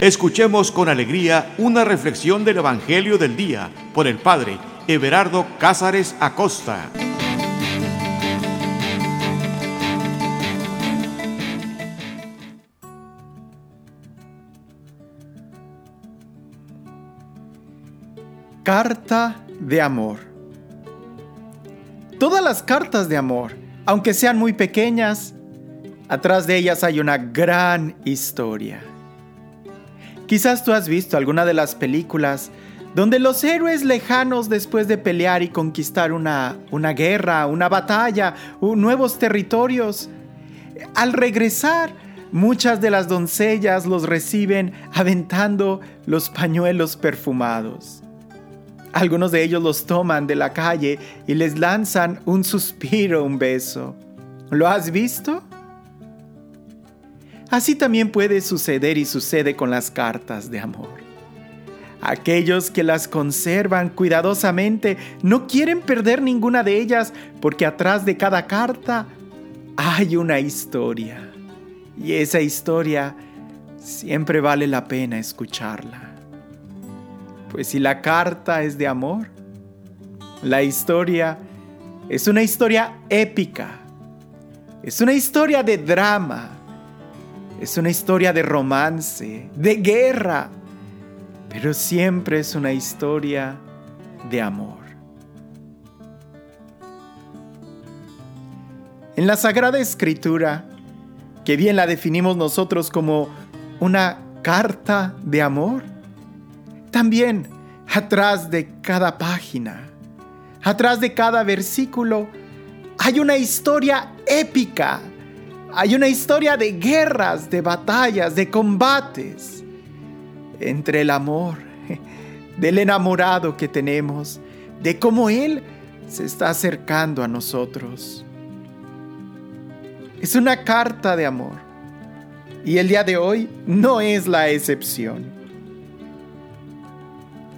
Escuchemos con alegría una reflexión del Evangelio del Día por el Padre Everardo Cázares Acosta. Carta de amor. Todas las cartas de amor, aunque sean muy pequeñas, atrás de ellas hay una gran historia. Quizás tú has visto alguna de las películas donde los héroes lejanos después de pelear y conquistar una, una guerra, una batalla, nuevos territorios, al regresar, muchas de las doncellas los reciben aventando los pañuelos perfumados. Algunos de ellos los toman de la calle y les lanzan un suspiro, un beso. ¿Lo has visto? Así también puede suceder y sucede con las cartas de amor. Aquellos que las conservan cuidadosamente no quieren perder ninguna de ellas porque atrás de cada carta hay una historia. Y esa historia siempre vale la pena escucharla. Pues si la carta es de amor, la historia es una historia épica. Es una historia de drama es una historia de romance, de guerra, pero siempre es una historia de amor. En la Sagrada Escritura, que bien la definimos nosotros como una carta de amor, también atrás de cada página, atrás de cada versículo, hay una historia épica hay una historia de guerras, de batallas, de combates entre el amor, del enamorado que tenemos, de cómo Él se está acercando a nosotros. Es una carta de amor y el día de hoy no es la excepción.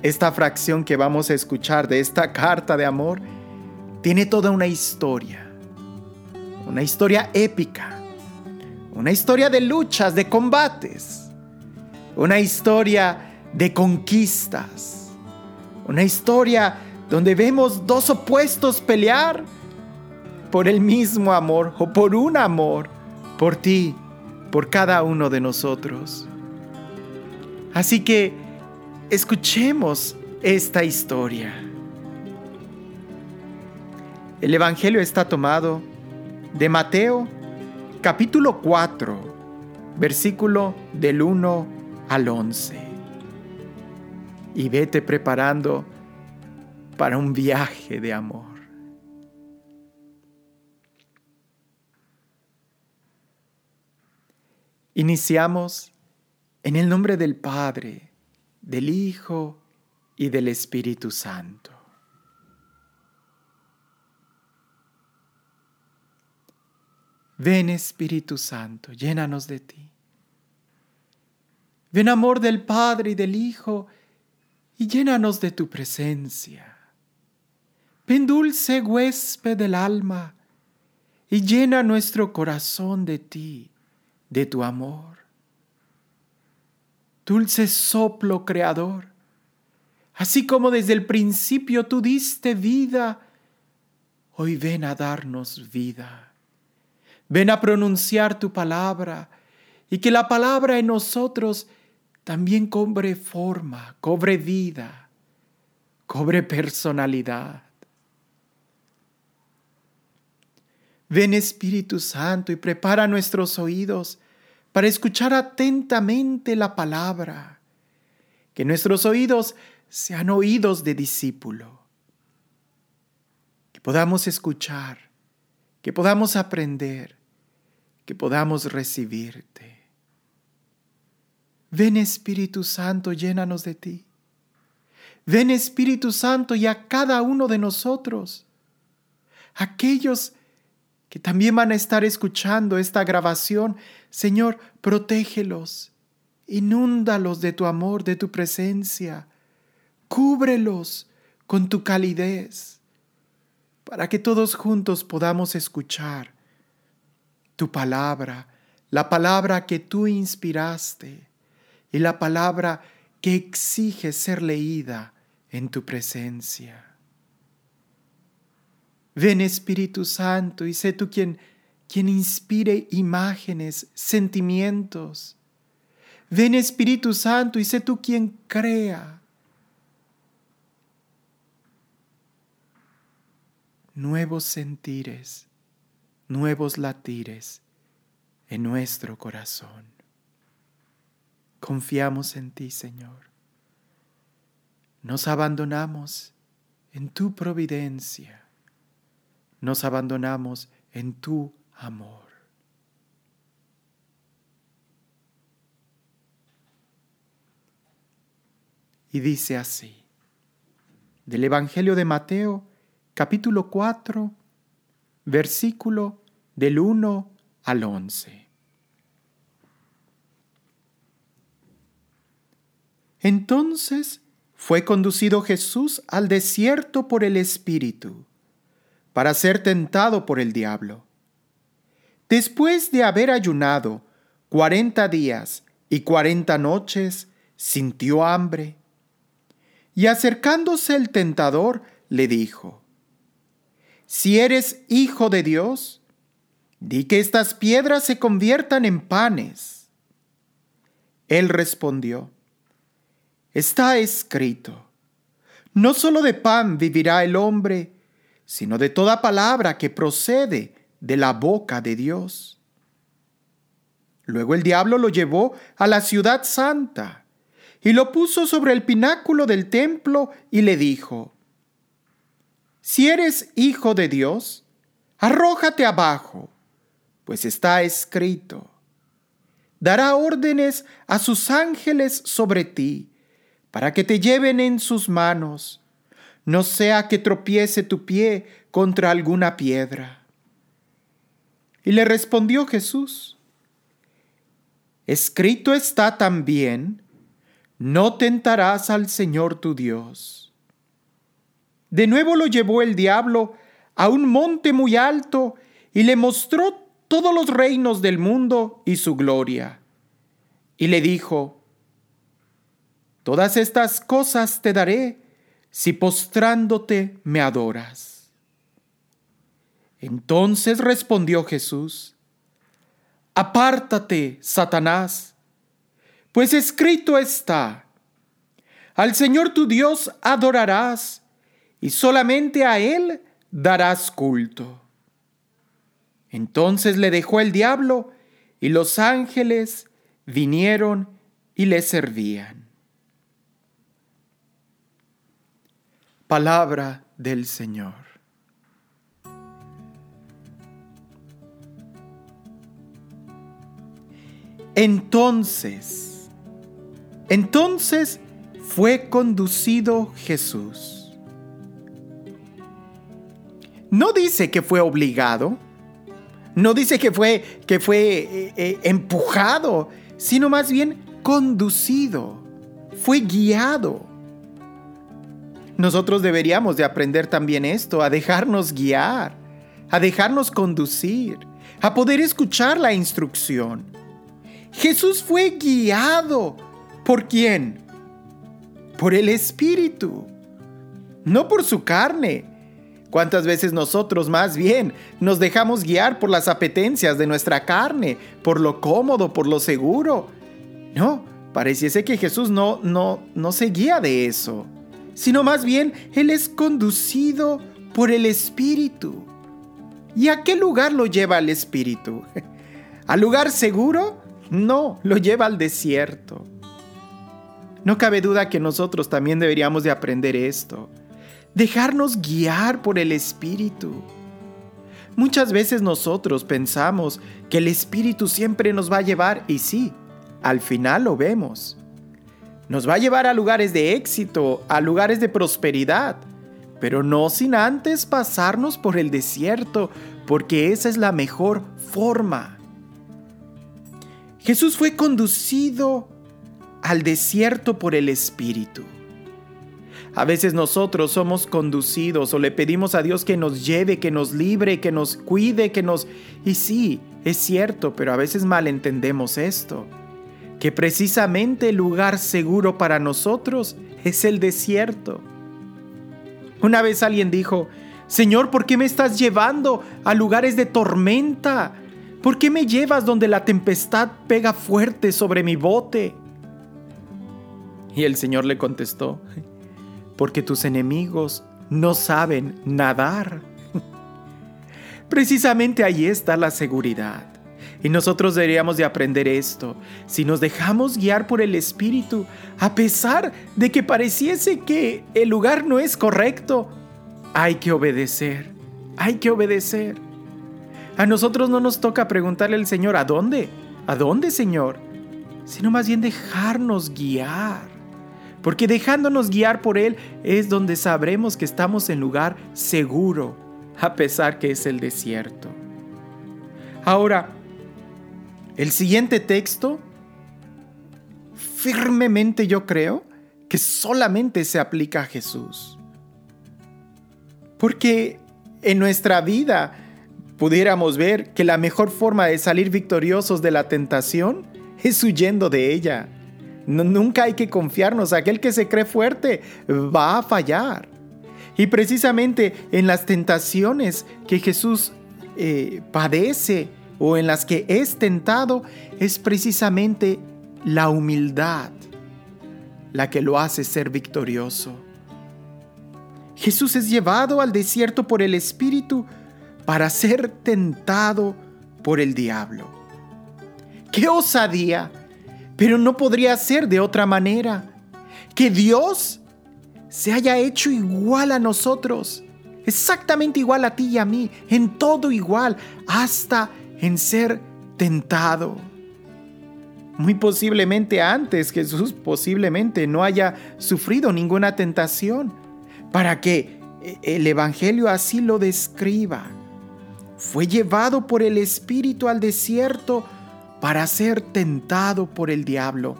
Esta fracción que vamos a escuchar de esta carta de amor tiene toda una historia, una historia épica una historia de luchas, de combates, una historia de conquistas, una historia donde vemos dos opuestos pelear por el mismo amor o por un amor, por ti, por cada uno de nosotros. Así que escuchemos esta historia. El Evangelio está tomado de Mateo capítulo 4, versículo del 1 al 11. Y vete preparando para un viaje de amor. Iniciamos en el nombre del Padre, del Hijo y del Espíritu Santo. Ven Espíritu Santo, llénanos de ti. Ven amor del Padre y del Hijo, y llénanos de tu presencia. Ven dulce huésped del alma, y llena nuestro corazón de ti, de tu amor. Dulce soplo creador, así como desde el principio tú diste vida, hoy ven a darnos vida. Ven a pronunciar tu palabra y que la palabra en nosotros también cobre forma, cobre vida, cobre personalidad. Ven Espíritu Santo y prepara nuestros oídos para escuchar atentamente la palabra. Que nuestros oídos sean oídos de discípulo. Que podamos escuchar, que podamos aprender que podamos recibirte. Ven Espíritu Santo, llénanos de ti. Ven Espíritu Santo y a cada uno de nosotros, aquellos que también van a estar escuchando esta grabación, Señor, protégelos, inúndalos de tu amor, de tu presencia, cúbrelos con tu calidez, para que todos juntos podamos escuchar tu palabra, la palabra que tú inspiraste, y la palabra que exige ser leída en tu presencia. Ven Espíritu Santo y sé tú quien, quien inspire imágenes, sentimientos. Ven Espíritu Santo y sé tú quien crea. Nuevos sentires, nuevos latires en nuestro corazón. Confiamos en ti, Señor. Nos abandonamos en tu providencia. Nos abandonamos en tu amor. Y dice así, del Evangelio de Mateo, capítulo 4, versículo del 1 al 11. Entonces fue conducido Jesús al desierto por el Espíritu, para ser tentado por el diablo. Después de haber ayunado cuarenta días y cuarenta noches, sintió hambre. Y acercándose el tentador, le dijo, Si eres hijo de Dios, di que estas piedras se conviertan en panes. Él respondió, Está escrito, no solo de pan vivirá el hombre, sino de toda palabra que procede de la boca de Dios. Luego el diablo lo llevó a la ciudad santa y lo puso sobre el pináculo del templo y le dijo, Si eres hijo de Dios, arrójate abajo, pues está escrito, dará órdenes a sus ángeles sobre ti para que te lleven en sus manos, no sea que tropiece tu pie contra alguna piedra. Y le respondió Jesús, Escrito está también, no tentarás al Señor tu Dios. De nuevo lo llevó el diablo a un monte muy alto y le mostró todos los reinos del mundo y su gloria. Y le dijo, Todas estas cosas te daré si postrándote me adoras. Entonces respondió Jesús, Apártate, Satanás, pues escrito está, al Señor tu Dios adorarás y solamente a Él darás culto. Entonces le dejó el diablo y los ángeles vinieron y le servían. Palabra del Señor. Entonces, entonces fue conducido Jesús. No dice que fue obligado, no dice que fue, que fue eh, eh, empujado, sino más bien conducido, fue guiado. Nosotros deberíamos de aprender también esto, a dejarnos guiar, a dejarnos conducir, a poder escuchar la instrucción. Jesús fue guiado. ¿Por quién? Por el Espíritu, no por su carne. ¿Cuántas veces nosotros más bien nos dejamos guiar por las apetencias de nuestra carne, por lo cómodo, por lo seguro? No, pareciese que Jesús no, no, no se guía de eso sino más bien Él es conducido por el Espíritu. ¿Y a qué lugar lo lleva el Espíritu? ¿Al lugar seguro? No, lo lleva al desierto. No cabe duda que nosotros también deberíamos de aprender esto, dejarnos guiar por el Espíritu. Muchas veces nosotros pensamos que el Espíritu siempre nos va a llevar y sí, al final lo vemos nos va a llevar a lugares de éxito, a lugares de prosperidad, pero no sin antes pasarnos por el desierto, porque esa es la mejor forma. Jesús fue conducido al desierto por el Espíritu. A veces nosotros somos conducidos o le pedimos a Dios que nos lleve, que nos libre, que nos cuide, que nos... Y sí, es cierto, pero a veces malentendemos esto. que precisamente el lugar seguro para nosotros es el desierto. Una vez alguien dijo, Señor, ¿por qué me estás llevando a lugares de tormenta? ¿Por qué me llevas donde la tempestad pega fuerte sobre mi bote? Y el Señor le contestó, porque tus enemigos no saben nadar. Precisamente ahí está la seguridad. Y nosotros deberíamos de aprender esto. Si nos dejamos guiar por el Espíritu, a pesar de que pareciese que el lugar no es correcto, hay que obedecer. Hay que obedecer. A nosotros no nos toca preguntarle al Señor, ¿a dónde? ¿A dónde, Señor? Sino más bien dejarnos guiar. Porque dejándonos guiar por Él es donde sabremos que estamos en lugar seguro, a pesar que es el desierto. Ahora, el siguiente texto, firmemente yo creo que solamente se aplica a Jesús. Porque en nuestra vida pudiéramos ver que la mejor forma de salir victoriosos de la tentación es huyendo de ella. Nunca hay que confiarnos, aquel que se cree fuerte va a fallar. Y precisamente en las tentaciones que Jesús eh, padece o en las que es tentado es precisamente la humildad la que lo hace ser victorioso. Jesús es llevado al desierto por el Espíritu para ser tentado por el diablo. ¡Qué osadía! Pero no podría ser de otra manera. Que Dios se haya hecho igual a nosotros, exactamente igual a ti y a mí, en todo igual, hasta en ser tentado. Muy posiblemente antes Jesús posiblemente no haya sufrido ninguna tentación para que eh, el Evangelio así lo describa. Fue llevado por el Espíritu al desierto para ser tentado por el diablo.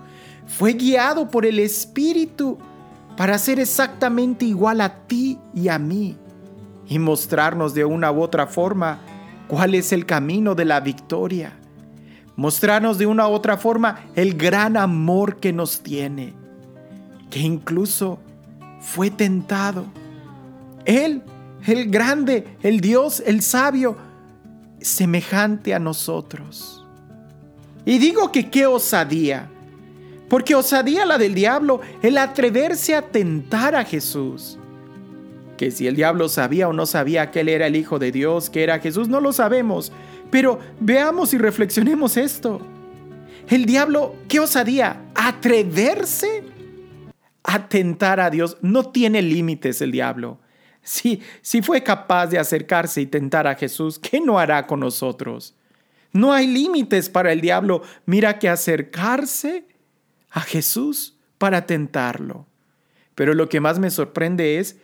Fue guiado por el Espíritu para ser exactamente igual a ti y a mí y mostrarnos de una u otra forma cuál es el camino de la victoria. Mostrarnos de una u otra forma el gran amor que nos tiene, que incluso fue tentado. Él, el grande, el Dios, el sabio, semejante a nosotros. Y digo que qué osadía, porque osadía la del diablo el atreverse a tentar a Jesús. Que si el diablo sabía o no sabía que él era el Hijo de Dios, que era Jesús, no lo sabemos. Pero veamos y reflexionemos esto. El diablo, qué osadía, atreverse atentar a Dios. No tiene límites el diablo. Si, si fue capaz de acercarse y tentar a Jesús, ¿qué no hará con nosotros? No hay límites para el diablo. Mira que acercarse a Jesús para tentarlo. Pero lo que más me sorprende es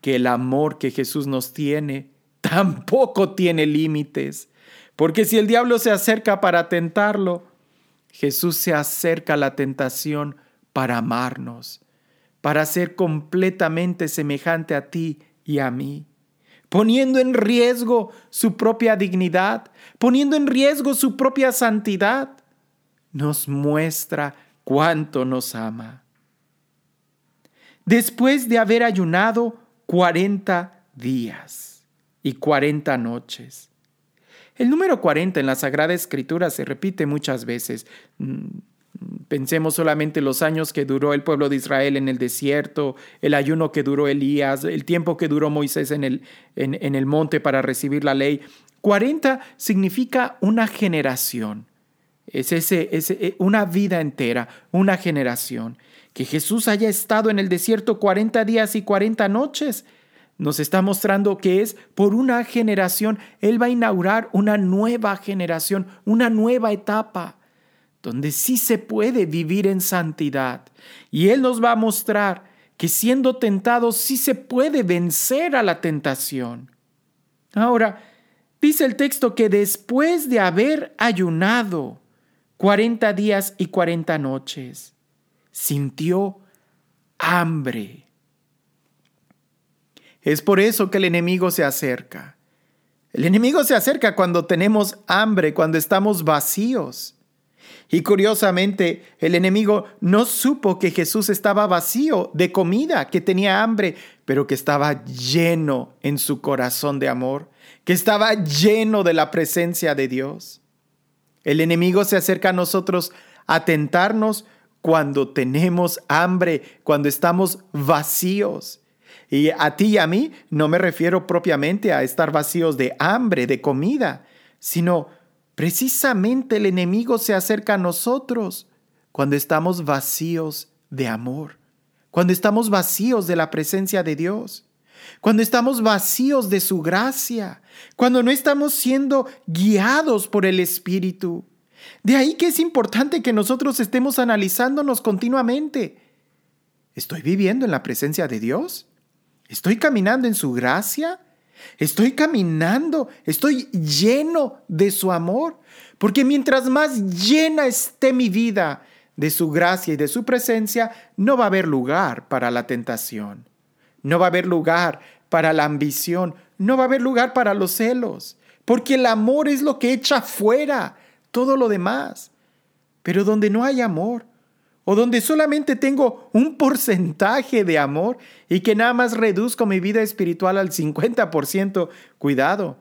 que el amor que Jesús nos tiene tampoco tiene límites. Porque si el diablo se acerca para tentarlo, Jesús se acerca a la tentación para amarnos, para ser completamente semejante a ti y a mí, poniendo en riesgo su propia dignidad, poniendo en riesgo su propia santidad, nos muestra cuánto nos ama. Después de haber ayunado 40 días y 40 noches. El número 40 en la Sagrada Escritura se repite muchas veces. Mm, Pensemos solamente los años que duró el pueblo de Israel en el desierto, el ayuno que duró Elías, el tiempo que duró Moisés en el, en, el monte para recibir la ley. 40 significa una generación. Es ese, eh, una vida entera, una generación. Que Jesús haya estado en el desierto 40 días y 40 noches nos está mostrando que es por una generación. Él va a inaugurar una nueva generación, una nueva etapa donde sí se puede vivir en santidad. Y Él nos va a mostrar que siendo tentados sí se puede vencer a la tentación. Ahora, dice el texto que después de haber ayunado 40 días y 40 noches, sintió hambre. Es por eso que el enemigo se acerca. El enemigo se acerca cuando tenemos hambre, cuando estamos vacíos. Y curiosamente, el enemigo no supo que Jesús estaba vacío de comida, que tenía hambre, pero que estaba lleno en su corazón de amor, que estaba lleno de la presencia de Dios. El enemigo se acerca a nosotros a tentarnos cuando tenemos hambre, cuando estamos vacíos. Y a ti y a mí no me refiero propiamente a estar vacíos de hambre, de comida, sino Precisamente el enemigo se acerca a nosotros cuando estamos vacíos de amor, cuando estamos vacíos de la presencia de Dios, cuando estamos vacíos de su gracia, cuando no estamos siendo guiados por el Espíritu. De ahí que es importante que nosotros estemos analizándonos continuamente. ¿Estoy viviendo en la presencia de Dios? ¿Estoy caminando en su gracia? Estoy caminando, estoy lleno de su amor, porque mientras más llena esté mi vida de su gracia y de su presencia, no va a haber lugar para la tentación, no va a haber lugar para la ambición, no va a haber lugar para los celos, porque el amor es lo que echa fuera todo lo demás. Pero donde no hay amor, o donde solamente tengo un porcentaje de amor y que nada más reduzco mi vida espiritual al 50%, cuidado,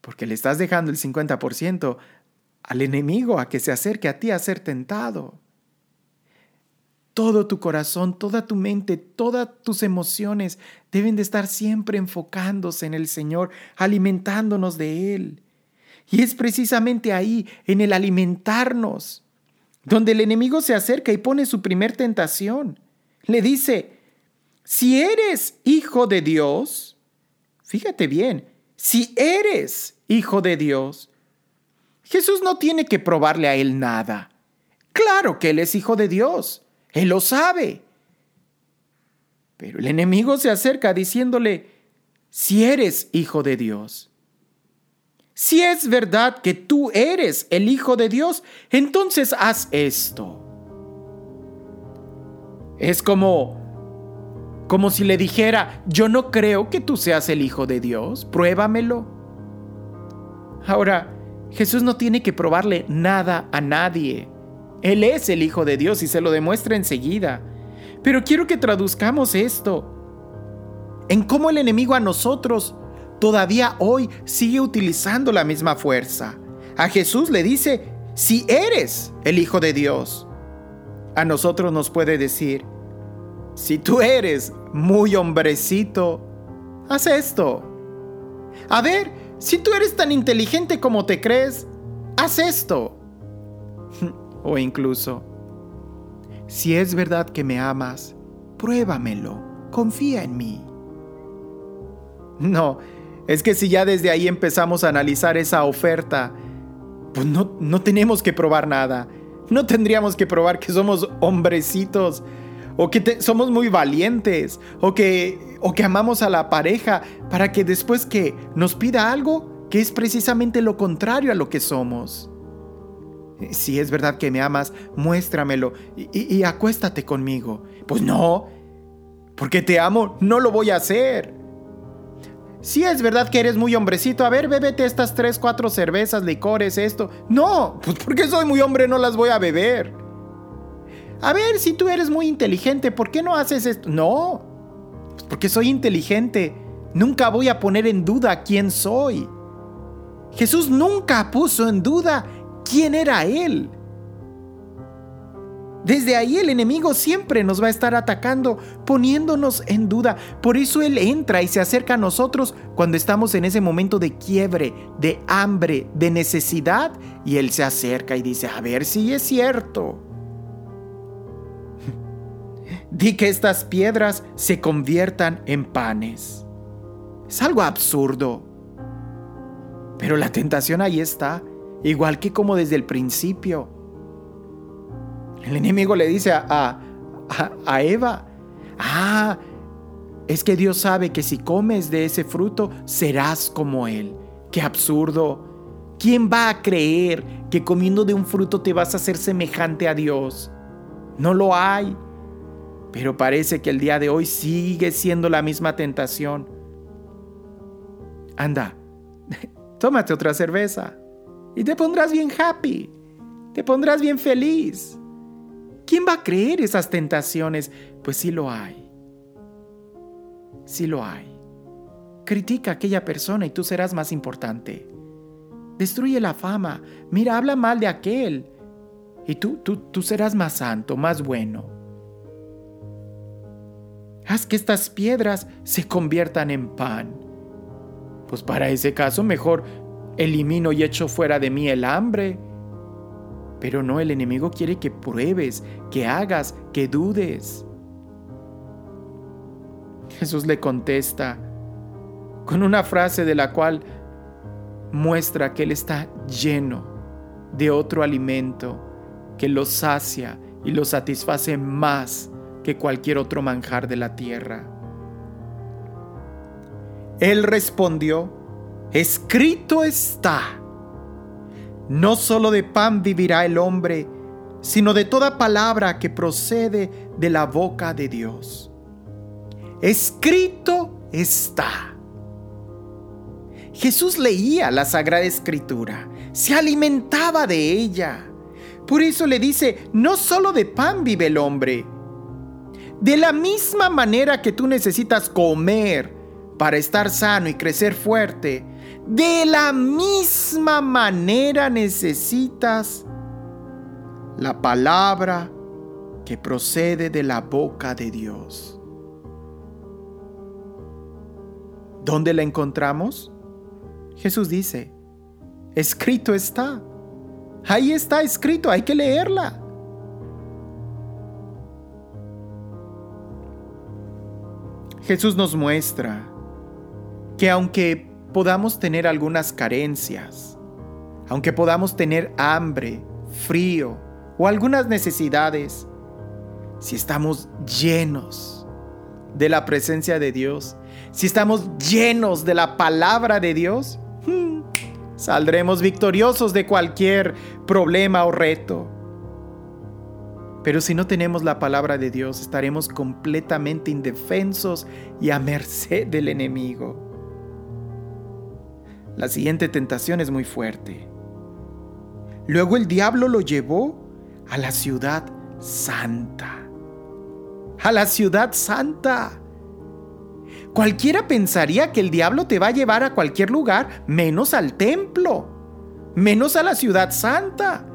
porque le estás dejando el 50% al enemigo a que se acerque a ti a ser tentado. Todo tu corazón, toda tu mente, todas tus emociones deben de estar siempre enfocándose en el Señor, alimentándonos de Él. Y es precisamente ahí, en el alimentarnos, donde el enemigo se acerca y pone su primer tentación. Le dice, si eres hijo de Dios, fíjate bien, si eres hijo de Dios, Jesús no tiene que probarle a él nada. Claro que él es hijo de Dios, él lo sabe. Pero el enemigo se acerca diciéndole, si eres hijo de Dios, si es verdad que tú eres el Hijo de Dios, entonces haz esto. Es como como si le dijera, yo no creo que tú seas el Hijo de Dios, pruébamelo. Ahora, Jesús no tiene que probarle nada a nadie. Él es el Hijo de Dios y se lo demuestra enseguida. Pero quiero que traduzcamos esto en cómo el enemigo a nosotros todavía hoy sigue utilizando la misma fuerza. A Jesús le dice, si eres el Hijo de Dios. A nosotros nos puede decir, si tú eres muy hombrecito, haz esto. A ver, si tú eres tan inteligente como te crees, haz esto. o incluso, si es verdad que me amas, pruébamelo, confía en mí. No, es que si ya desde ahí empezamos a analizar esa oferta, pues no, no tenemos que probar nada. No tendríamos que probar que somos hombrecitos o que somos muy valientes o que, o que amamos a la pareja para que después que nos pida algo, que es precisamente lo contrario a lo que somos. Si es verdad que me amas, muéstramelo y acuéstate conmigo. Pues no, porque te amo, no lo voy a hacer. Si es verdad que eres muy hombrecito, a ver, bébete estas tres, cuatro cervezas, licores, esto. No, pues porque soy muy hombre no las voy a beber. A ver, si tú eres muy inteligente, ¿por qué no haces esto? No, pues porque soy inteligente. Nunca voy a poner en duda quién soy. Jesús nunca puso en duda quién era Él. Desde ahí el enemigo siempre nos va a estar atacando, poniéndonos en duda. Por eso Él entra y se acerca a nosotros cuando estamos en ese momento de quiebre, de hambre, de necesidad. Y Él se acerca y dice, a ver si es cierto. Di que estas piedras se conviertan en panes. Es algo absurdo. Pero la tentación ahí está, igual que como desde el principio. El enemigo le dice a, Eva, ah, es que Dios sabe que si comes de ese fruto serás como Él. Qué absurdo. ¿Quién va a creer que comiendo de un fruto te vas a hacer semejante a Dios? No lo hay. Pero parece que el día de hoy sigue siendo la misma tentación. Anda, tómate otra cerveza y te pondrás bien happy. Te pondrás bien feliz. ¿Quién va a creer esas tentaciones? Pues sí lo hay. Sí lo hay. Critica a aquella persona y tú serás más importante. Destruye la fama. Mira, habla mal de aquel. Y tú, tú, tú serás más santo, más bueno. Haz que estas piedras se conviertan en pan. Pues para ese caso mejor elimino y echo fuera de mí el hambre. Pero no, el enemigo quiere que pruebes, que hagas, que dudes. Jesús le contesta con una frase de la cual muestra que Él está lleno de otro alimento que lo sacia y lo satisface más que cualquier otro manjar de la tierra. Él respondió, escrito está, no solo de pan vivirá el hombre, sino de toda palabra que procede de la boca de Dios. Escrito está. Jesús leía la Sagrada Escritura, se alimentaba de ella. Por eso le dice, no solo de pan vive el hombre. De la misma manera que tú necesitas comer para estar sano y crecer fuerte, de la misma manera necesitas la palabra que procede de la boca de Dios. ¿Dónde la encontramos? Jesús dice, escrito está. Ahí está escrito, hay que leerla. Jesús nos muestra que aunque podamos tener algunas carencias, aunque podamos tener hambre, frío o algunas necesidades, si estamos llenos de la presencia de Dios, si estamos llenos de la palabra de Dios, hmm, saldremos victoriosos de cualquier problema o reto. Pero si no tenemos la palabra de Dios, estaremos completamente indefensos y a merced del enemigo. La siguiente tentación es muy fuerte. Luego el diablo lo llevó a la ciudad santa. A la ciudad santa. Cualquiera pensaría que el diablo te va a llevar a cualquier lugar menos al templo, menos a la ciudad santa.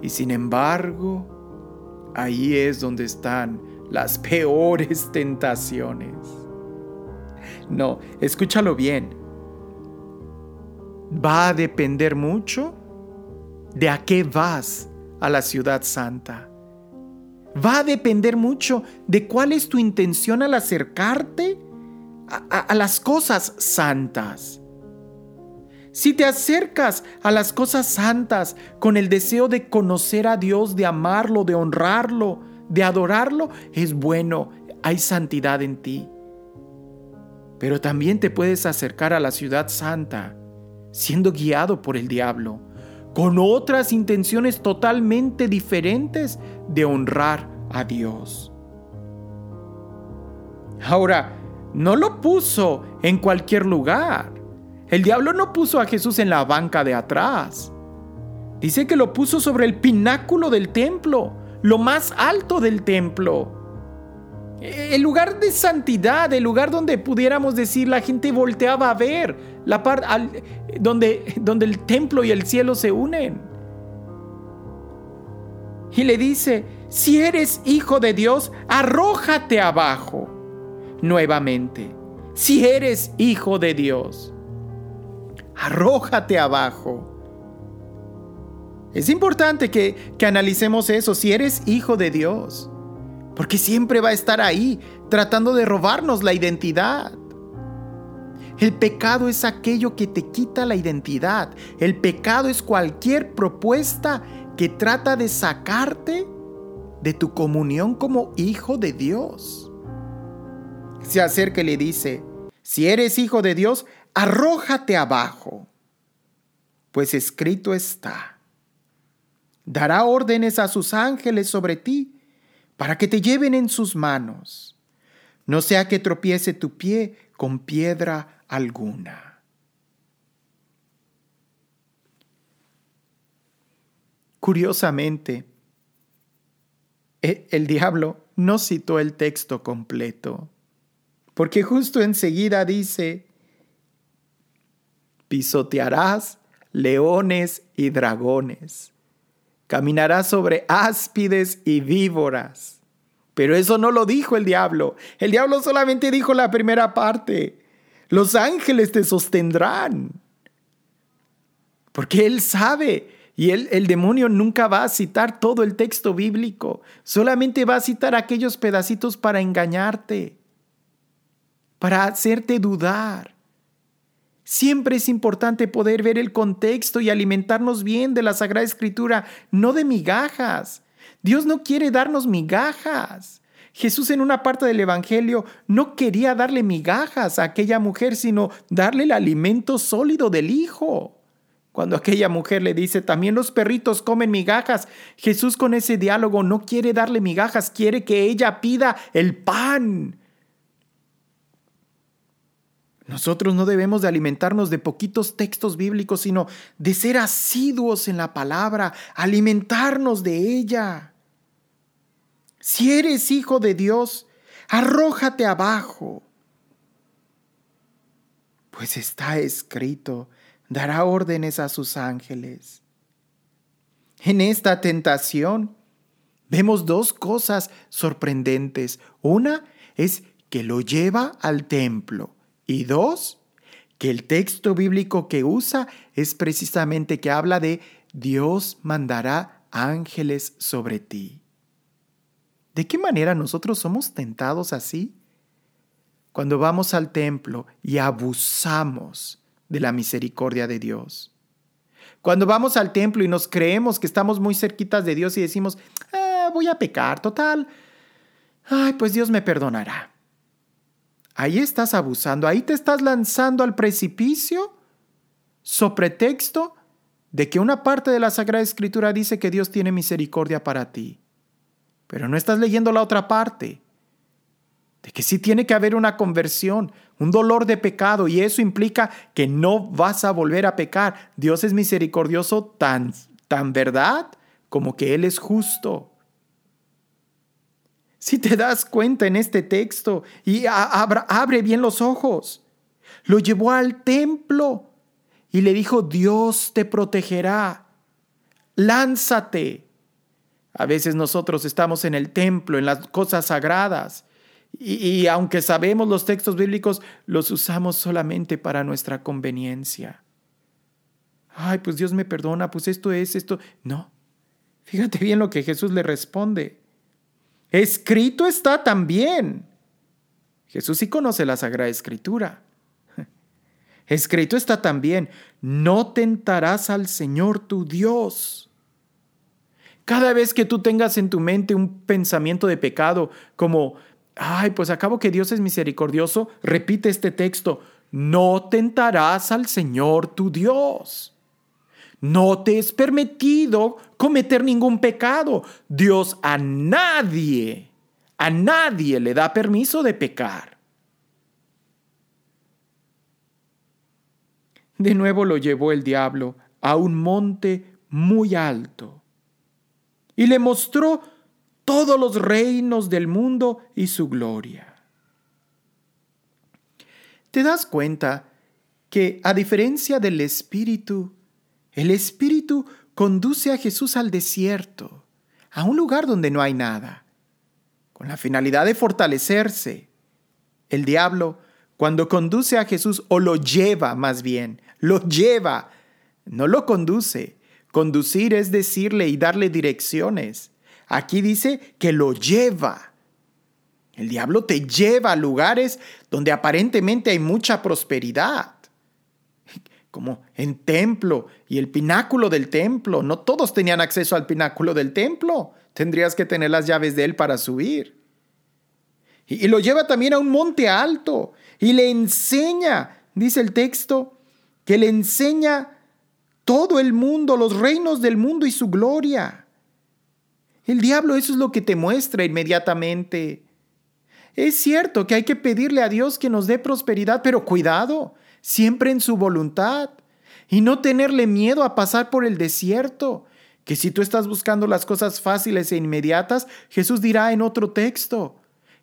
Y sin embargo, ahí es donde están las peores tentaciones. No, escúchalo bien va a depender mucho de a qué vas a la ciudad santa. Va a depender mucho de cuál es tu intención al acercarte a, las cosas santas. Si te acercas a las cosas santas con el deseo de conocer a Dios, de amarlo, de honrarlo, de adorarlo, es bueno, hay santidad en ti. Pero también te puedes acercar a la ciudad santa siendo guiado por el diablo, con otras intenciones totalmente diferentes de honrar a Dios. Ahora, no lo puso en cualquier lugar. El diablo no puso a Jesús en la banca de atrás. Dice que lo puso sobre el pináculo del templo, lo más alto del templo. El lugar de santidad, el lugar donde pudiéramos decir la gente volteaba a ver, la parte donde, donde el templo y el cielo se unen. Y le dice, si eres hijo de Dios, arrójate abajo. Nuevamente, si eres hijo de Dios, arrójate abajo. Es importante que, que analicemos eso, si eres hijo de Dios porque siempre va a estar ahí tratando de robarnos la identidad. El pecado es aquello que te quita la identidad. El pecado es cualquier propuesta que trata de sacarte de tu comunión como hijo de Dios. Se acerca y le dice, si eres hijo de Dios, arrójate abajo, pues escrito está, dará órdenes a sus ángeles sobre ti para que te lleven en sus manos, no sea que tropiece tu pie con piedra alguna. Curiosamente, e, el diablo no citó el texto completo, porque justo enseguida dice, pisotearás leones y dragones, caminarás sobre áspides y víboras. Pero eso no lo dijo el diablo. El diablo solamente dijo la primera parte. Los ángeles te sostendrán. Porque él sabe y el, el, demonio nunca va a citar todo el texto bíblico, solamente va a citar aquellos pedacitos para engañarte, para hacerte dudar. Siempre es importante poder ver el contexto y alimentarnos bien de la Sagrada Escritura, no de migajas. Dios no quiere darnos migajas. Jesús en una parte del Evangelio no quería darle migajas a aquella mujer, sino darle el alimento sólido del Hijo. Cuando aquella mujer le dice, también los perritos comen migajas, Jesús con ese diálogo no quiere darle migajas, quiere que ella pida el pan. Nosotros no debemos de alimentarnos de poquitos textos bíblicos, sino de ser asiduos en la palabra, alimentarnos de ella. Si eres hijo de Dios, arrójate abajo. Pues está escrito, dará órdenes a sus ángeles. En esta tentación vemos dos cosas sorprendentes. Una es que lo lleva al templo y dos, que el texto bíblico que usa es precisamente que habla de Dios mandará ángeles sobre ti. ¿De qué manera nosotros somos tentados así? Cuando vamos al templo y abusamos de la misericordia de Dios. Cuando vamos al templo y nos creemos que estamos muy cerquitas de Dios y decimos, ah, voy a pecar, total, ay, pues Dios me perdonará. Ahí estás abusando, ahí te estás lanzando al precipicio, so pretexto de que una parte de la Sagrada Escritura dice que Dios tiene misericordia para ti. Pero no estás leyendo la otra parte de que sí tiene que haber una conversión, un dolor de pecado, y eso implica que no vas a volver a pecar. Dios es misericordioso tan, tan verdad como que Él es justo. Si te das cuenta en este texto y abre bien los ojos, lo llevó al templo y le dijo, Dios te protegerá, lánzate. A veces nosotros estamos en el templo, en las cosas sagradas, y, aunque sabemos los textos bíblicos, los usamos solamente para nuestra conveniencia. Ay, pues Dios me perdona, pues esto es esto. No. Fíjate bien lo que Jesús le responde. Escrito está también. Jesús sí conoce la Sagrada Escritura. Escrito está también, no tentarás al Señor tu Dios. Cada vez que tú tengas en tu mente un pensamiento de pecado como ay, pues acabo que Dios es misericordioso, repite este texto, no tentarás al Señor tu Dios. No te es permitido cometer ningún pecado. Dios a nadie, a nadie le da permiso de pecar. De nuevo lo llevó el diablo a un monte muy alto y le mostró todos los reinos del mundo y su gloria. ¿Te das cuenta que a diferencia del Espíritu, el Espíritu conduce a Jesús al desierto, a un lugar donde no hay nada, con la finalidad de fortalecerse? El diablo, cuando conduce a Jesús, o lo lleva más bien, lo lleva, no lo conduce. Conducir es decirle y darle direcciones. Aquí dice que lo lleva. El diablo te lleva a lugares donde aparentemente hay mucha prosperidad, como en templo y el pináculo del templo. No todos tenían acceso al pináculo del templo. Tendrías que tener las llaves de él para subir. Y, lo lleva también a un monte alto y le enseña, dice el texto, que le enseña todo el mundo, los reinos del mundo y su gloria. El diablo eso es lo que te muestra inmediatamente. Es cierto que hay que pedirle a Dios que nos dé prosperidad, pero cuidado, siempre en su voluntad, y no tenerle miedo a pasar por el desierto, Que si tú estás buscando las cosas fáciles e inmediatas, Jesús dirá en otro texto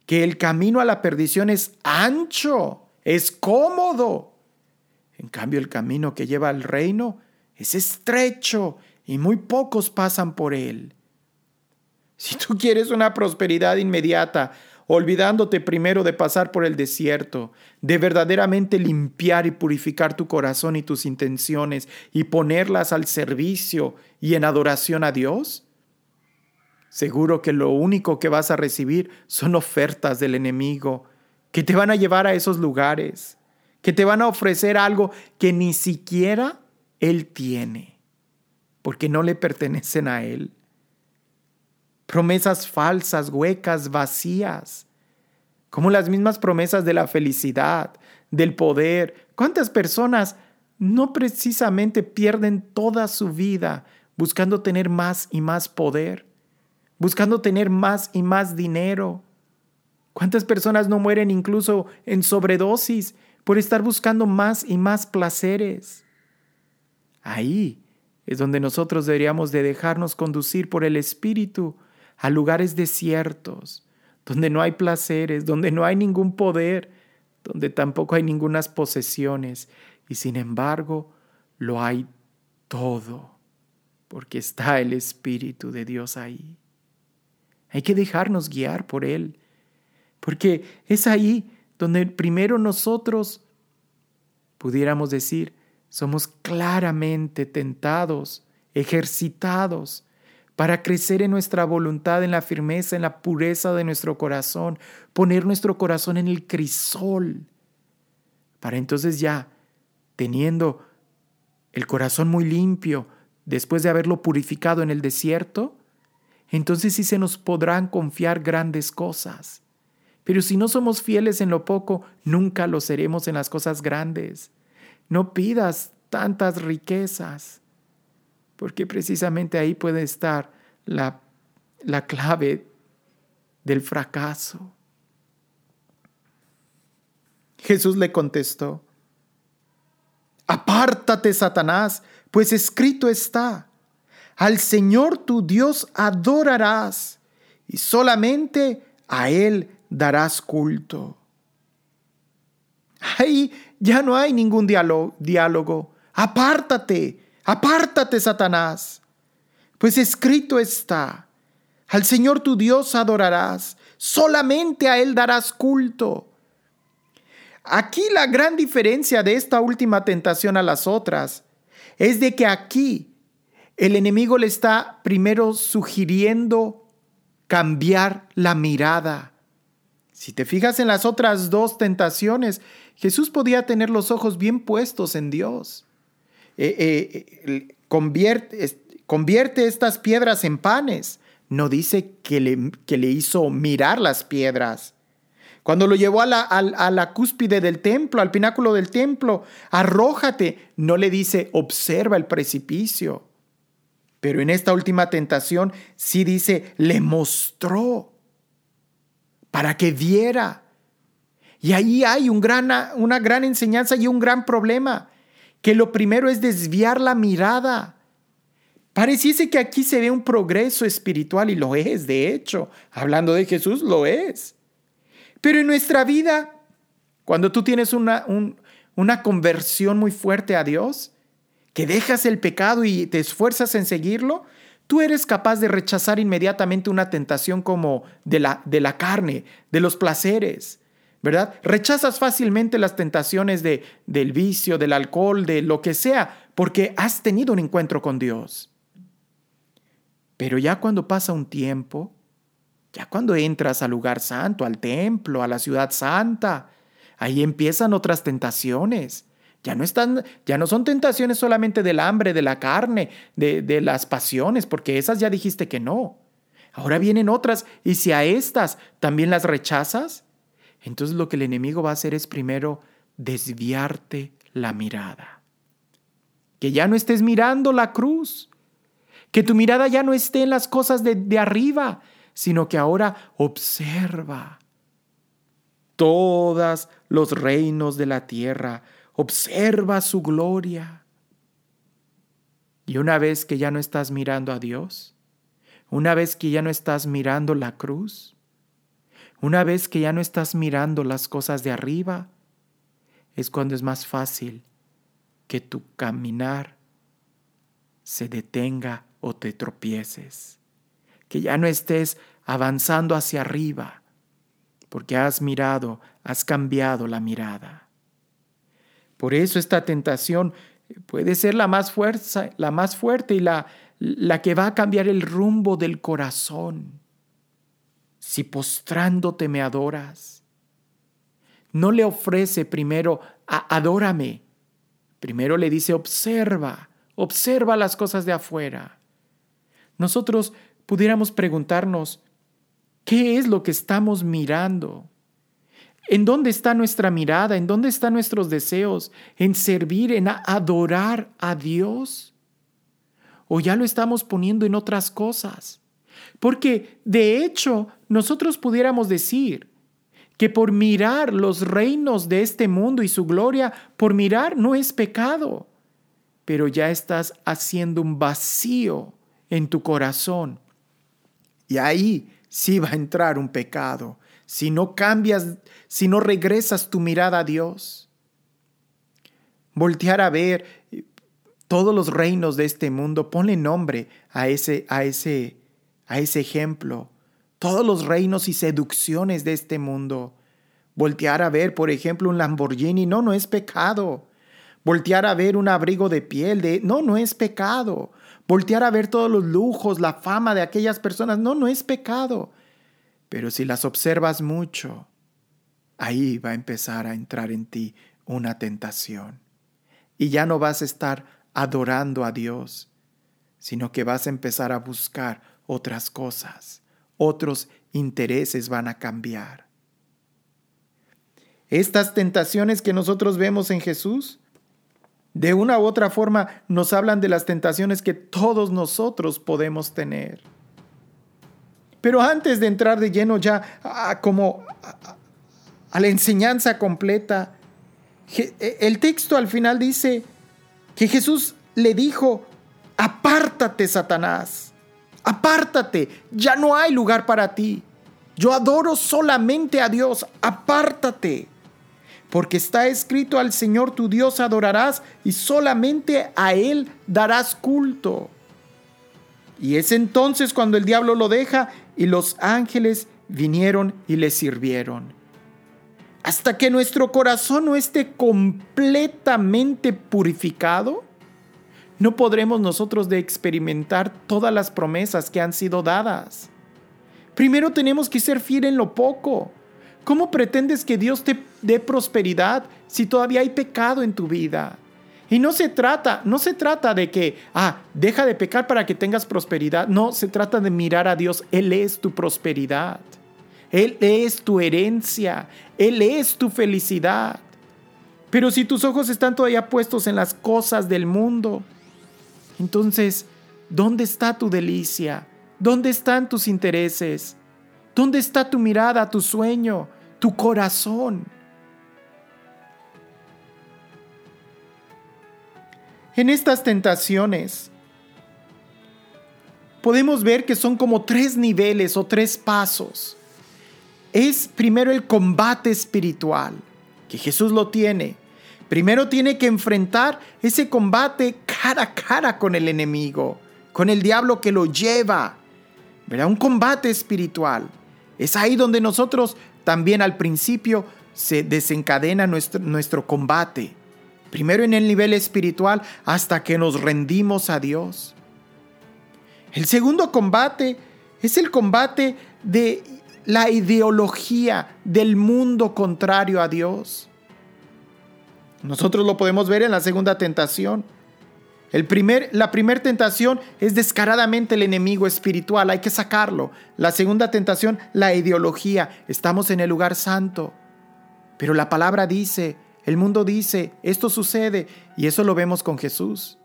que el camino a la perdición es ancho, es cómodo. En cambio, el camino que lleva al reino es estrecho y muy pocos pasan por él. Si tú quieres una prosperidad inmediata, olvidándote primero de pasar por el desierto, de verdaderamente limpiar y purificar tu corazón y tus intenciones y ponerlas al servicio y en adoración a Dios? Seguro que lo único que vas a recibir son ofertas del enemigo que te van a llevar a esos lugares, que te van a ofrecer algo que ni siquiera Él tiene, porque no le pertenecen a Él promesas falsas, huecas, vacías, como las mismas promesas de la felicidad, del poder. ¿Cuántas personas no precisamente pierden toda su vida buscando tener más y más poder, buscando tener más y más dinero? ¿Cuántas personas no mueren incluso en sobredosis por estar buscando más y más placeres? Ahí es donde nosotros deberíamos de dejarnos conducir por el Espíritu a lugares desiertos, donde no hay placeres, donde no hay ningún poder, donde tampoco hay ningunas posesiones, y sin embargo lo hay todo, porque está el Espíritu de Dios ahí. Hay que dejarnos guiar por Él, porque es ahí donde primero nosotros pudiéramos decir, somos claramente tentados, ejercitados para crecer en nuestra voluntad, en la firmeza, en la pureza de nuestro corazón, poner nuestro corazón en el crisol, para entonces ya, teniendo el corazón muy limpio, después de haberlo purificado en el desierto, entonces sí se nos podrán confiar grandes cosas. Pero si no somos fieles en lo poco, nunca lo seremos en las cosas grandes. No pidas tantas riquezas porque precisamente ahí puede estar la, la clave del fracaso. Jesús le contestó, Apártate, Satanás, pues escrito está, al Señor tu Dios adorarás y solamente a Él darás culto. Ahí ya no hay ningún diálogo. Apártate, Apártate, Satanás, pues escrito está, al Señor tu Dios adorarás, solamente a Él darás culto. Aquí la gran diferencia de esta última tentación a las otras es de que aquí el enemigo le está primero sugiriendo cambiar la mirada. Si te fijas en las otras dos tentaciones, Jesús podía tener los ojos bien puestos en Dios. Eh, eh, convierte, convierte estas piedras en panes. No dice que le, que le hizo mirar las piedras. Cuando lo llevó a la, a la, cúspide del templo, al pináculo del templo, arrójate, no le dice, observa el precipicio. Pero en esta última tentación sí dice, le mostró para que viera. Y ahí hay un gran, una gran enseñanza y un gran problema que lo primero es desviar la mirada. Pareciese que aquí se ve un progreso espiritual y lo es, de hecho, hablando de Jesús, lo es. Pero en nuestra vida, cuando tú tienes una, una conversión muy fuerte a Dios, que dejas el pecado y te esfuerzas en seguirlo, tú eres capaz de rechazar inmediatamente una tentación como de la, de la carne, de los placeres, ¿verdad? Rechazas fácilmente las tentaciones de, del vicio, del alcohol, de lo que sea, porque has tenido un encuentro con Dios. Pero ya cuando pasa un tiempo, ya cuando entras al lugar santo, al templo, a la ciudad santa, ahí empiezan otras tentaciones. Ya no, están, ya no son tentaciones solamente del hambre, de la carne, de, de las pasiones, porque esas ya dijiste que no. Ahora vienen otras, y si a estas también las rechazas, entonces lo que el enemigo va a hacer es primero desviarte la mirada. Que ya no estés mirando la cruz, que tu mirada ya no esté en las cosas de, de arriba, sino que ahora observa todos los reinos de la tierra, observa su gloria. Y una vez que ya no estás mirando a Dios, una vez que ya no estás mirando la cruz, una vez que ya no estás mirando las cosas de arriba, es cuando es más fácil que tu caminar se detenga o te tropieces, que ya no estés avanzando hacia arriba, porque has mirado, has cambiado la mirada. Por eso esta tentación puede ser la más, fuerza, la más fuerte y la, la que va a cambiar el rumbo del corazón. Si postrándote me adoras, no le ofrece primero adórame. Primero le dice observa, observa las cosas de afuera. Nosotros pudiéramos preguntarnos, ¿qué es lo que estamos mirando? ¿En dónde está nuestra mirada? ¿En dónde están nuestros deseos? ¿En servir, en adorar a Dios? ¿O ya lo estamos poniendo en otras cosas? Porque de hecho nosotros pudiéramos decir que por mirar los reinos de este mundo y su gloria, por mirar no es pecado, pero ya estás haciendo un vacío en tu corazón. Y ahí sí va a entrar un pecado si no cambias, si no regresas tu mirada a Dios. Voltear a ver todos los reinos de este mundo, ponle nombre a ese, a ese, a ese ejemplo. Todos los reinos y seducciones de este mundo. Voltear a ver, por ejemplo, un Lamborghini, no, no es pecado. Voltear a ver un abrigo de piel, de, no, no es pecado. Voltear a ver todos los lujos, la fama de aquellas personas, no, no es pecado. Pero si las observas mucho, ahí va a empezar a entrar en ti una tentación. Y ya no vas a estar adorando a Dios, sino que vas a empezar a buscar otras cosas. Otros intereses van a cambiar. Estas tentaciones que nosotros vemos en Jesús, de una u otra forma nos hablan de las tentaciones que todos nosotros podemos tener. Pero antes de entrar de lleno ya a, como a, la enseñanza completa, e, el texto al final dice que Jesús le dijo, apártate Satanás, apártate, ya no hay lugar para ti. Yo adoro solamente a Dios, apártate. Porque está escrito al Señor tu Dios adorarás y solamente a Él darás culto. Y es entonces cuando el diablo lo deja y los ángeles vinieron y le sirvieron. Hasta que nuestro corazón no esté completamente purificado, no podremos nosotros de experimentar todas las promesas que han sido dadas. Primero tenemos que ser fiel en lo poco. ¿Cómo pretendes que Dios te dé prosperidad si todavía hay pecado en tu vida? Y no se trata, no se trata de que, ah, deja de pecar para que tengas prosperidad. No, se trata de mirar a Dios. Él es tu prosperidad. Él es tu herencia. Él es tu felicidad. Pero si tus ojos están todavía puestos en las cosas del mundo, entonces, ¿dónde está tu delicia? ¿Dónde están tus intereses? ¿Dónde está tu mirada, tu sueño, tu corazón? En estas tentaciones podemos ver que son como tres niveles o tres pasos. Es primero el combate espiritual, que Jesús lo tiene. Primero tiene que enfrentar ese combate cara a cara con el enemigo, con el diablo que lo lleva. ¿Verdad? Un combate espiritual. Es ahí donde nosotros también al principio se desencadena nuestro, nuestro combate primero en el nivel espiritual hasta que nos rendimos a Dios. El segundo combate es el combate de la ideología del mundo contrario a Dios. Nosotros lo podemos ver en la segunda tentación. El primer, la primera tentación es descaradamente el enemigo espiritual, hay que sacarlo. La segunda tentación, la ideología, estamos en el lugar santo. Pero la palabra dice, el mundo dice, esto sucede, y eso lo vemos con Jesús.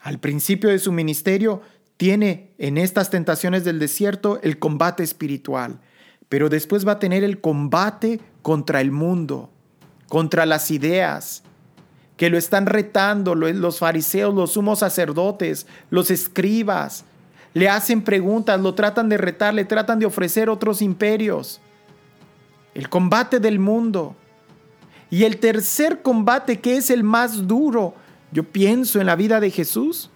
Al principio de su ministerio tiene en estas tentaciones del desierto el combate espiritual, pero después va a tener el combate contra el mundo, contra las ideas. que lo están retando, los fariseos, los sumos sacerdotes, los escribas, le hacen preguntas, lo tratan de retar, le tratan de ofrecer otros imperios. El combate del mundo. Y el tercer combate, que es el más duro, yo pienso en la vida de Jesús,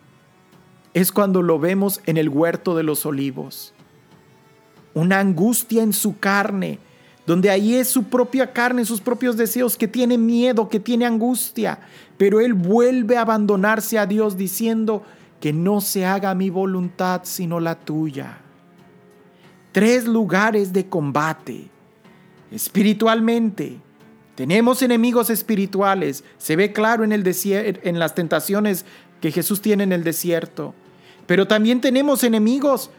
es cuando lo vemos en el huerto de los olivos. Una angustia en su carne, donde ahí es su propia carne, sus propios deseos, que tiene miedo, que tiene angustia, pero él vuelve a abandonarse a Dios diciendo, que no se haga mi voluntad sino la tuya. Tres lugares de combate. Espiritualmente, tenemos enemigos espirituales. Se ve claro en, el en las tentaciones que Jesús tiene en el desierto. Pero también tenemos enemigos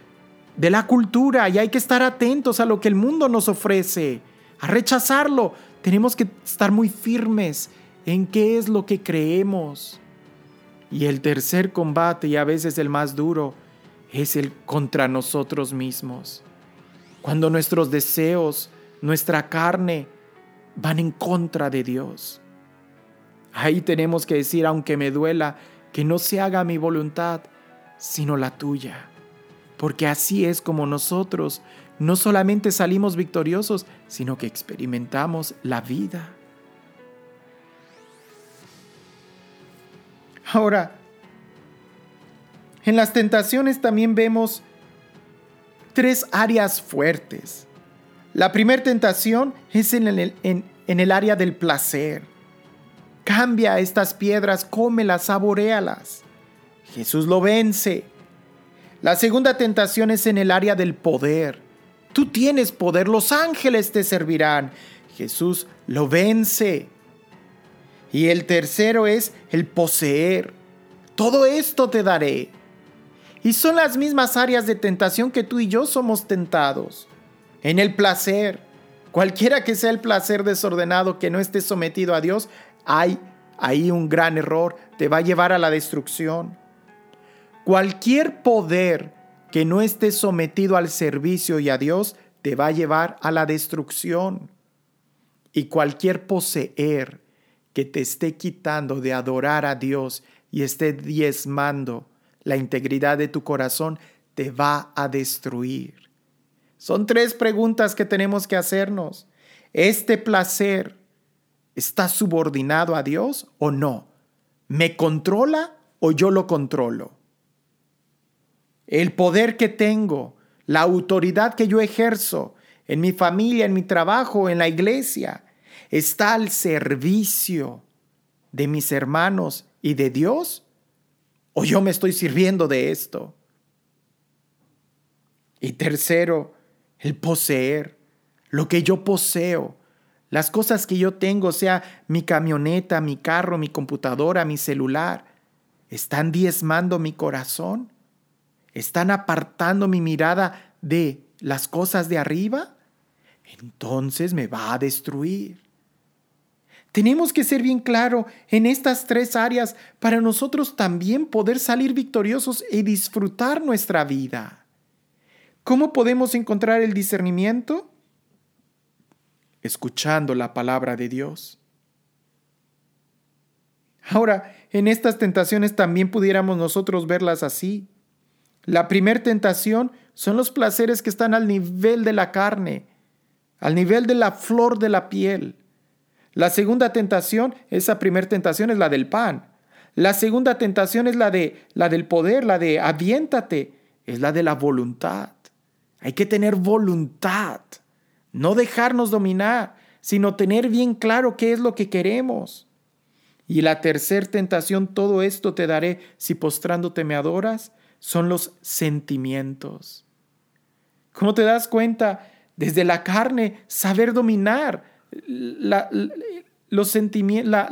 de la cultura y hay que estar atentos a lo que el mundo nos ofrece, a rechazarlo. Tenemos que estar muy firmes en qué es lo que creemos. Y el tercer combate, y a veces el más duro, es el contra nosotros mismos. Cuando nuestros deseos, nuestra carne, van en contra de Dios. Ahí tenemos que decir, aunque me duela, que no se haga mi voluntad, sino la tuya. Porque así es como nosotros no solamente salimos victoriosos, sino que experimentamos la vida. Ahora, en las tentaciones también vemos tres áreas fuertes. La primera tentación es en el, área del placer. Cambia estas piedras, cómelas, saborealas. Jesús lo vence. La segunda tentación es en el área del poder. Tú tienes poder, los ángeles te servirán. Jesús lo vence. Y el tercero es el poseer. Todo esto te daré. Y son las mismas áreas de tentación que tú y yo somos tentados. En el placer, cualquiera que sea el placer desordenado que no esté sometido a Dios, hay ahí un gran error, te va a llevar a la destrucción. Cualquier poder que no esté sometido al servicio y a Dios, te va a llevar a la destrucción. Y cualquier poseer que te esté quitando de adorar a Dios y esté diezmando la integridad de tu corazón, te va a destruir. Son tres preguntas que tenemos que hacernos. ¿Este placer está subordinado a Dios o no? ¿Me controla o yo lo controlo? El poder que tengo, la autoridad que yo ejerzo en mi familia, en mi trabajo, en la iglesia, está al servicio de mis hermanos y de Dios? ¿O yo me estoy sirviendo de esto? Y tercero, el poseer, lo que yo poseo, las cosas que yo tengo, sea mi camioneta, mi carro, mi computadora, mi celular, ¿están diezmando mi corazón? ¿Están apartando mi mirada de las cosas de arriba? Entonces me va a destruir. Tenemos que ser bien claro en estas tres áreas para nosotros también poder salir victoriosos y disfrutar nuestra vida. ¿Cómo podemos encontrar el discernimiento? Escuchando la palabra de Dios. Ahora, en estas tentaciones también pudiéramos nosotros verlas así. La primera tentación son los placeres que están al nivel de la carne, al nivel de la flor de la piel. La segunda tentación, esa primera tentación es la del pan. La segunda tentación es la de la del poder, la de aviéntate, es la de la voluntad. Hay que tener voluntad, no dejarnos dominar, sino tener bien claro qué es lo que queremos. Y la tercera tentación, todo esto te daré si postrándote me adoras, son los sentimientos. ¿Cómo te das cuenta? Desde la carne, saber dominar los sentimientos,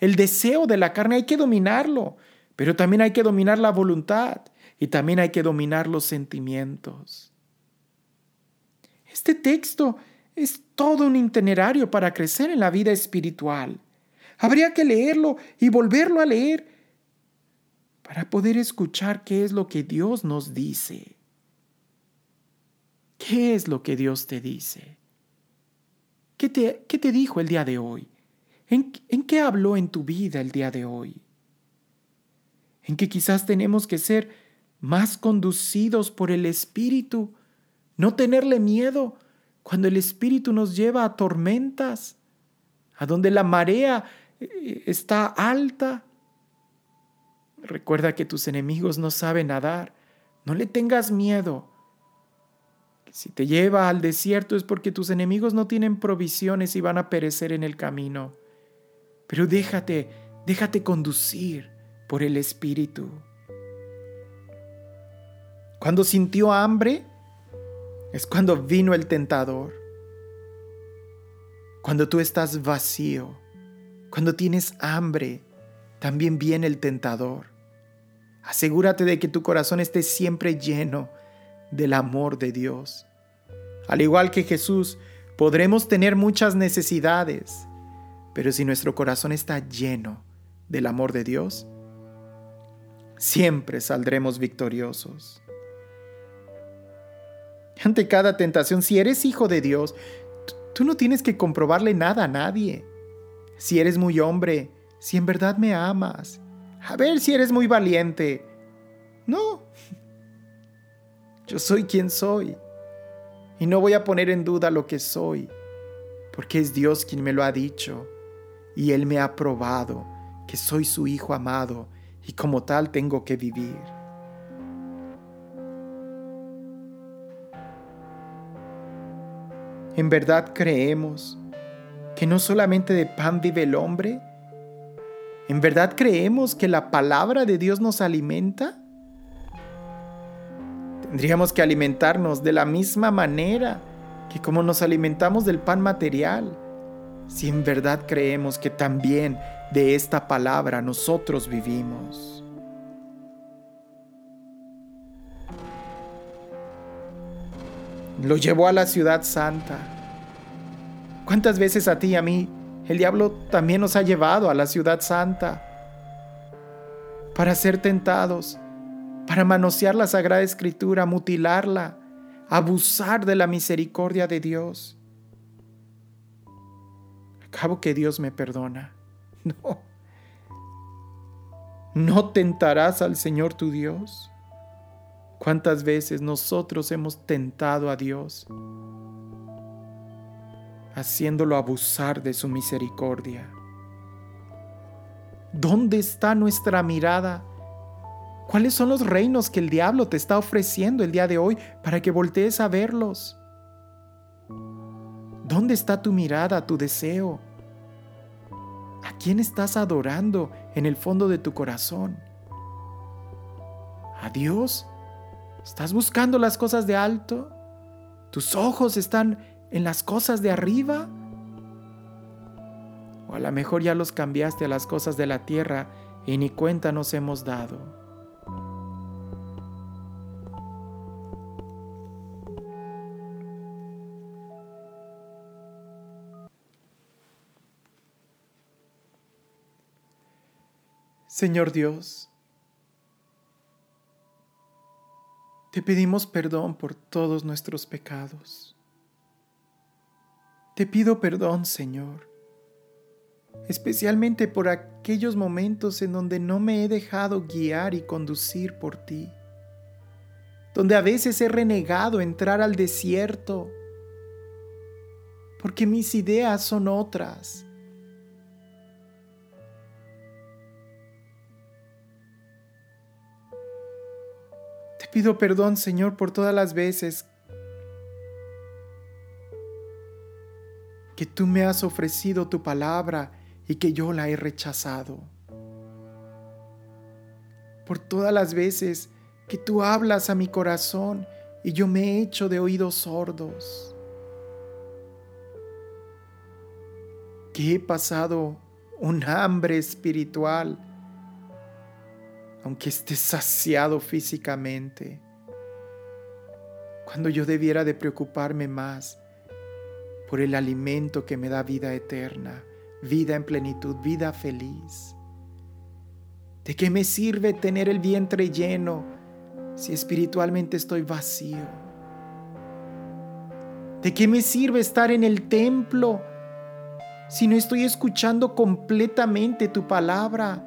el deseo de la carne hay que dominarlo, pero también hay que dominar la voluntad y también hay que dominar los sentimientos. Este texto es todo un itinerario para crecer en la vida espiritual. Habría que leerlo y volverlo a leer para poder escuchar qué es lo que Dios nos dice. ¿Qué es lo que Dios te dice? ¿Qué te, dijo el día de hoy? ¿En, ¿En, qué habló en tu vida el día de hoy? En que quizás tenemos que ser más conducidos por el Espíritu, no tenerle miedo cuando el Espíritu nos lleva a tormentas, a donde la marea eh, está alta. Recuerda que tus enemigos no saben nadar, no le tengas miedo. Si te lleva al desierto es porque tus enemigos no tienen provisiones y van a perecer en el camino. Pero déjate, déjate conducir por el Espíritu. Cuando sintió hambre, es cuando vino el tentador. Cuando tú estás vacío, cuando tienes hambre, también viene el tentador. Asegúrate de que tu corazón esté siempre lleno del amor de Dios. Al igual que Jesús, podremos tener muchas necesidades, pero si nuestro corazón está lleno del amor de Dios, siempre saldremos victoriosos. Ante cada tentación, si eres hijo de Dios, tú no tienes que comprobarle nada a nadie. Si eres muy hombre, si en verdad me amas, a ver si eres muy valiente. No. Yo soy quien soy. Y no voy a poner en duda lo que soy, porque es Dios quien me lo ha dicho. Y Él me ha probado que soy su hijo amado y como tal tengo que vivir. ¿En verdad creemos que no solamente de pan vive el hombre? ¿En verdad creemos que la palabra de Dios nos alimenta? Tendríamos que alimentarnos de la misma manera que como nos alimentamos del pan material, si en verdad creemos que también de esta palabra nosotros vivimos. Lo llevó a la ciudad santa. ¿Cuántas veces a ti y a mí el diablo también nos ha llevado a la ciudad santa para ser tentados, para manosear la Sagrada Escritura, mutilarla, abusar de la misericordia de Dios? Acabo que Dios me perdona. No. ¿No tentarás al Señor tu Dios? ¿Cuántas veces nosotros hemos tentado a Dios, haciéndolo abusar de su misericordia? ¿Dónde está nuestra mirada? ¿Cuáles son los reinos que el diablo te está ofreciendo el día de hoy para que voltees a verlos? ¿Dónde está tu mirada, tu deseo? ¿A quién estás adorando en el fondo de tu corazón? ¿A Dios? ¿Estás buscando las cosas de alto? ¿Tus ojos están en las cosas de arriba? O a lo mejor ya los cambiaste a las cosas de la tierra y ni cuenta nos hemos dado. Señor Dios, Te pedimos perdón por todos nuestros pecados. Te pido perdón, Señor, especialmente por aquellos momentos en donde no me he dejado guiar y conducir por ti, donde a veces he renegado entrar al desierto, porque mis ideas son otras. Pido perdón, Señor, por todas las veces que tú me has ofrecido tu palabra y que yo la he rechazado. Por todas las veces que tú hablas a mi corazón y yo me he hecho de oídos sordos. Que he pasado un hambre espiritual aunque esté saciado físicamente, cuando yo debiera de preocuparme más por el alimento que me da vida eterna, vida en plenitud, vida feliz. ¿De qué me sirve tener el vientre lleno si espiritualmente estoy vacío? ¿De qué me sirve estar en el templo si no estoy escuchando completamente tu palabra,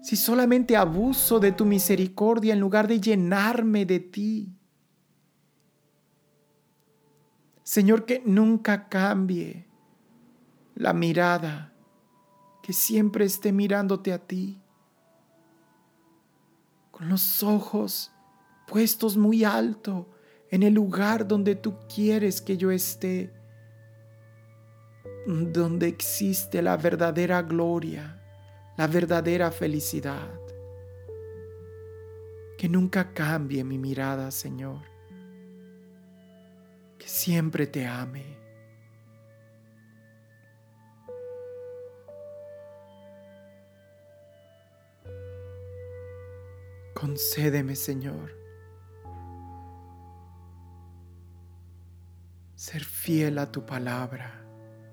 si solamente abuso de tu misericordia en lugar de llenarme de ti. Señor, que nunca cambie la mirada, que siempre esté mirándote a ti, con los ojos puestos muy alto en el lugar donde tú quieres que yo esté, donde existe la verdadera gloria, la verdadera felicidad. Que nunca cambie mi mirada, Señor. Que siempre te ame. Concédeme, Señor, ser fiel a tu palabra,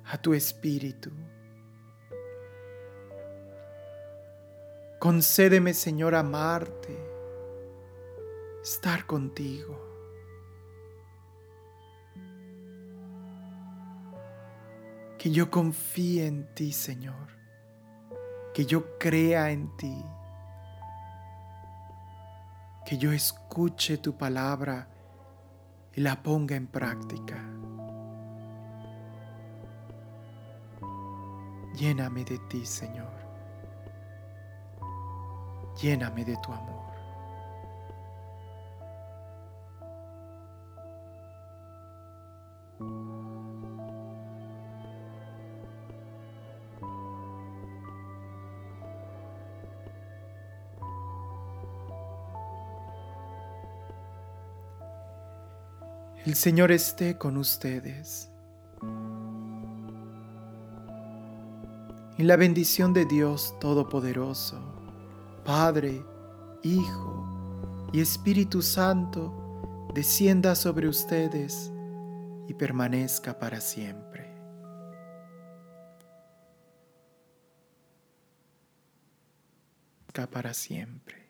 a tu espíritu. Concédeme, Señor, amarte, estar contigo. Que yo confíe en ti, Señor. Que yo crea en ti. Que yo escuche tu palabra y la ponga en práctica. Lléname de ti, Señor. Lléname de tu amor. El Señor esté con ustedes. Y la bendición de Dios Todopoderoso, Padre, Hijo y Espíritu Santo, descienda sobre ustedes y permanezca para siempre. Para siempre.